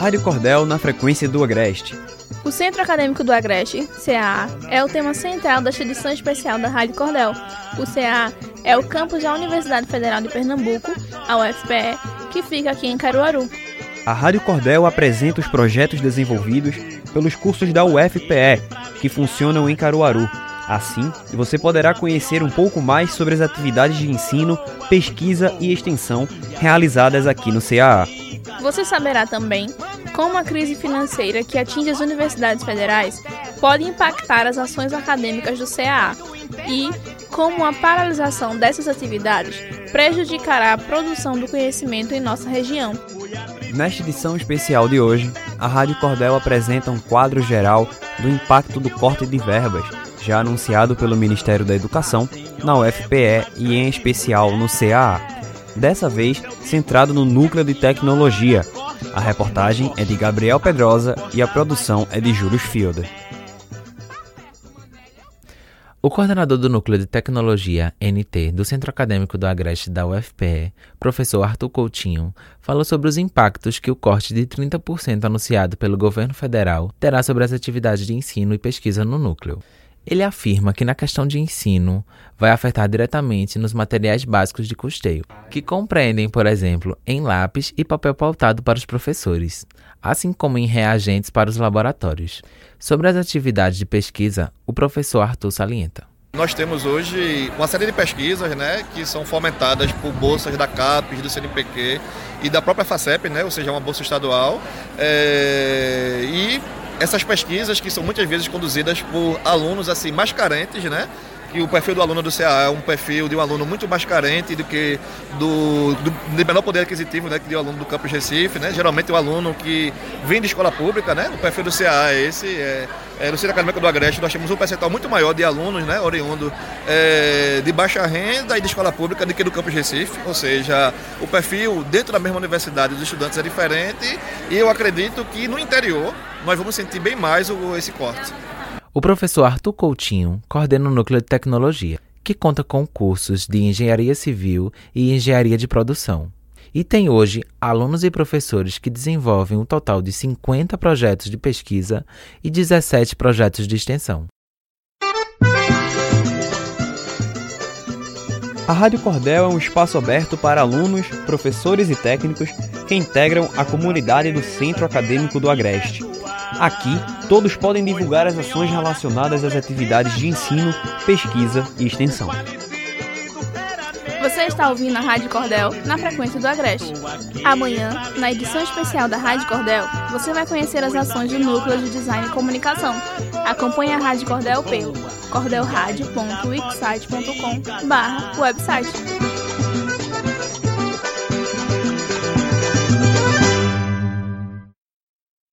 Rádio Cordel na frequência do Agreste. O Centro Acadêmico do Agreste, CAA, é o tema central desta edição especial da Rádio Cordel. O CAA é o campus da Universidade Federal de Pernambuco, a UFPE, que fica aqui em Caruaru. A Rádio Cordel apresenta os projetos desenvolvidos pelos cursos da UFPE, que funcionam em Caruaru. Assim, você poderá conhecer um pouco mais sobre as atividades de ensino, pesquisa e extensão realizadas aqui no CAA. Você saberá também como a crise financeira que atinge as universidades federais pode impactar as ações acadêmicas do CAA e como a paralisação dessas atividades prejudicará a produção do conhecimento em nossa região. Nesta edição especial de hoje, a Rádio Cordel apresenta um quadro geral do impacto do corte de verbas, já anunciado pelo Ministério da Educação, na UFPE e em especial no CAA. Dessa vez, centrado no núcleo de tecnologia. A reportagem é de Gabriel Pedrosa e a produção é de Júlio Fielder. O coordenador do Núcleo de Tecnologia, NT, do Centro Acadêmico do Agreste da UFPE, professor Arthur Coutinho, falou sobre os impactos que o corte de 30% anunciado pelo governo federal terá sobre as atividades de ensino e pesquisa no núcleo. Ele afirma que na questão de ensino vai afetar diretamente nos materiais básicos de custeio, que compreendem, por exemplo, em lápis e papel pautado para os professores, assim como em reagentes para os laboratórios. Sobre as atividades de pesquisa, o professor Arthur salienta. Nós temos hoje uma série de pesquisas né, que são fomentadas por bolsas da CAPES, do CNPq e da própria FACEP, né, ou seja, uma bolsa estadual. É, e essas pesquisas que são muitas vezes conduzidas por alunos assim mais carentes, né, que o perfil do aluno do CA é um perfil de um aluno muito mais carente do que do, do menor poder aquisitivo né, que de um aluno do campus Recife, né? Geralmente o aluno que vem de escola pública, né? O perfil do CA é esse. É, é, no Centro Acadêmico do Agreste nós temos um percentual muito maior de alunos, né, oriundo é, de baixa renda e de escola pública do que do campus Recife, ou seja, o perfil dentro da mesma universidade dos estudantes é diferente e eu acredito que no interior nós vamos sentir bem mais o, esse corte. O professor Arthur Coutinho coordena o Núcleo de Tecnologia, que conta com cursos de Engenharia Civil e Engenharia de Produção. E tem hoje alunos e professores que desenvolvem um total de 50 projetos de pesquisa e 17 projetos de extensão. A Rádio Cordel é um espaço aberto para alunos, professores e técnicos que integram a comunidade do Centro Acadêmico do Agreste. Aqui, todos podem divulgar as ações relacionadas às atividades de ensino, pesquisa e extensão. Você está ouvindo a Rádio Cordel na frequência do Agreste. Amanhã, na edição especial da Rádio Cordel, você vai conhecer as ações do Núcleo de Design e Comunicação. Acompanhe a Rádio Cordel pelo cordelradio.wixsite.com/website.